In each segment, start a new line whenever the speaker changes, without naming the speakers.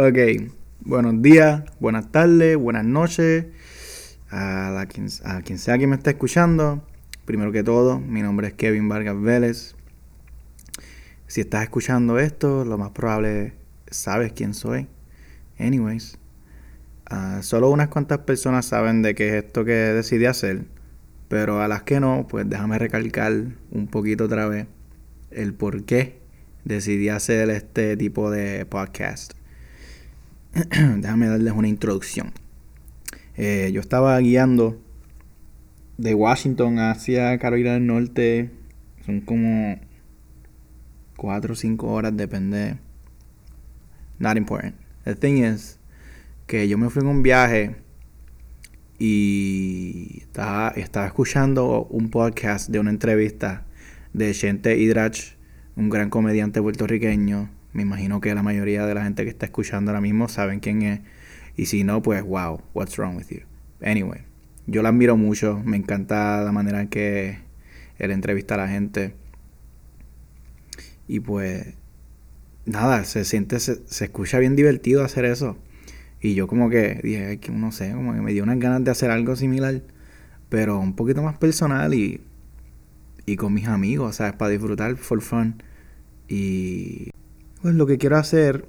Ok, buenos días, buenas tardes, buenas noches a, la quien, a quien sea que me esté escuchando. Primero que todo, mi nombre es Kevin Vargas Vélez. Si estás escuchando esto, lo más probable sabes quién soy. Anyways, ah, solo unas cuantas personas saben de qué es esto que decidí hacer, pero a las que no, pues déjame recalcar un poquito otra vez el por qué decidí hacer este tipo de podcast. Déjame darles una introducción. Eh, yo estaba guiando de Washington hacia Carolina del Norte. Son como 4 o 5 horas, depende. Not important. The thing is que yo me fui en un viaje y estaba, escuchando un podcast de una entrevista de Chente Hidrach, un gran comediante puertorriqueño. Me imagino que la mayoría de la gente que está escuchando ahora mismo saben quién es. Y si no, pues wow, what's wrong with you? Anyway, yo la admiro mucho, me encanta la manera en que él entrevista a la gente. Y pues nada, se siente, se, se escucha bien divertido hacer eso. Y yo como que dije, no sé, como que me dio unas ganas de hacer algo similar, pero un poquito más personal y y con mis amigos, ¿sabes? Para disfrutar for fun. Y pues lo que quiero hacer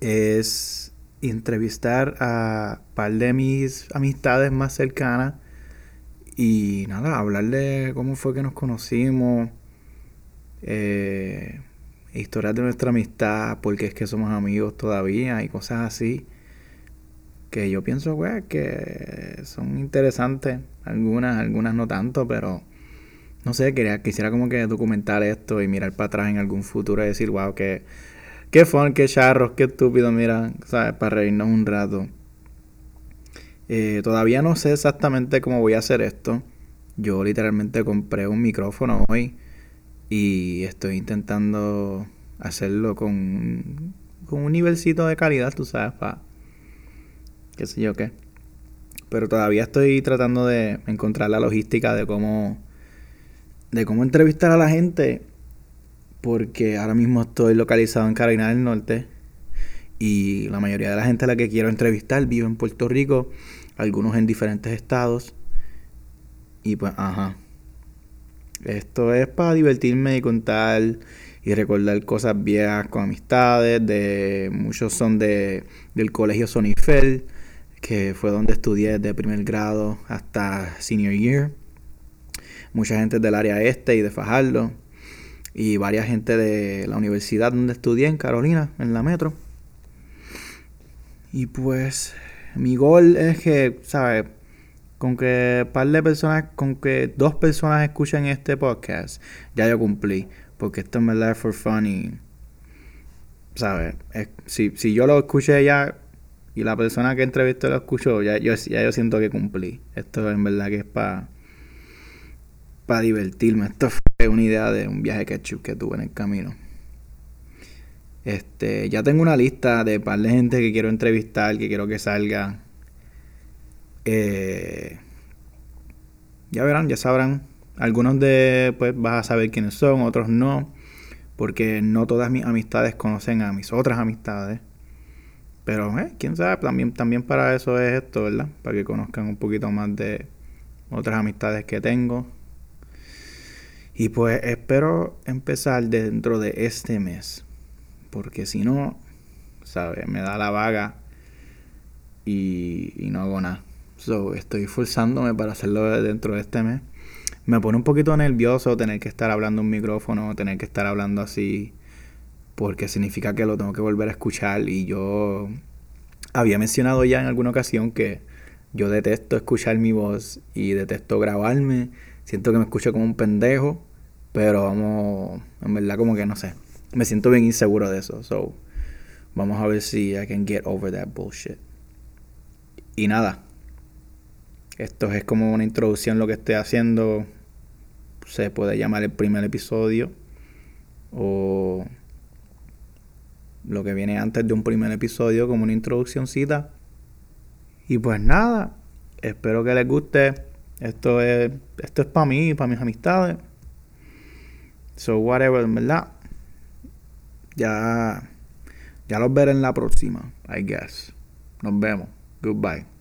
es entrevistar a un par de mis amistades más cercanas y nada, hablar de cómo fue que nos conocimos, eh, historias de nuestra amistad, porque es que somos amigos todavía y cosas así que yo pienso pues, que son interesantes, algunas, algunas no tanto, pero no sé, quería, quisiera como que documentar esto y mirar para atrás en algún futuro y decir, wow, qué, qué fun, qué charros, qué estúpido, mira, ¿sabes? Para reírnos un rato. Eh, todavía no sé exactamente cómo voy a hacer esto. Yo literalmente compré un micrófono hoy y estoy intentando hacerlo con, con un nivelcito de calidad, tú sabes, para qué sé yo qué. Pero todavía estoy tratando de encontrar la logística de cómo de cómo entrevistar a la gente, porque ahora mismo estoy localizado en Carolina del Norte y la mayoría de la gente a la que quiero entrevistar vive en Puerto Rico, algunos en diferentes estados. Y pues, ajá. Esto es para divertirme y contar y recordar cosas viejas con amistades. De, muchos son de, del colegio Sonifel, que fue donde estudié desde primer grado hasta senior year mucha gente del área este y de Fajardo y varias gente de la universidad donde estudié en Carolina, en la metro. Y pues mi gol es que, ¿sabes? Con que par de personas, con que dos personas escuchen este podcast, ya yo cumplí. Porque esto es verdad for fun y, ¿sabes? si, si yo lo escuché ya y la persona que entrevisté lo escuchó, ya yo, ya yo siento que cumplí. Esto en verdad que es para para divertirme. Esto fue una idea de un viaje ketchup que tuve en el camino. Este, ya tengo una lista de par de gente que quiero entrevistar, que quiero que salga. Eh, ya verán, ya sabrán. Algunos de, pues vas a saber quiénes son, otros no. Porque no todas mis amistades conocen a mis otras amistades. Pero, eh, quién sabe, también, también para eso es esto, ¿verdad? Para que conozcan un poquito más de otras amistades que tengo. Y pues espero empezar dentro de este mes. Porque si no, ¿sabes? Me da la vaga y, no hago nada. So, estoy forzándome para hacerlo dentro de este mes. Me pone un poquito nervioso tener que estar hablando un micrófono, tener que estar hablando así. Porque significa que lo tengo que volver a escuchar. Y yo había mencionado ya en alguna ocasión que yo detesto escuchar mi voz y detesto grabarme. Siento que me escucho como un pendejo. Pero vamos, en verdad como que no sé. Me siento bien inseguro de eso. So, vamos a ver si I can get over that bullshit. Y nada. Esto es como una introducción lo que estoy haciendo. Se puede llamar el primer episodio. O lo que viene antes de un primer episodio como una introduccióncita. Y pues nada. Espero que les guste. Esto es, esto es para mí, para mis amistades. So, whatever, verdad. Ya Ya los veré en la próxima, I guess. Nos vemos. Goodbye.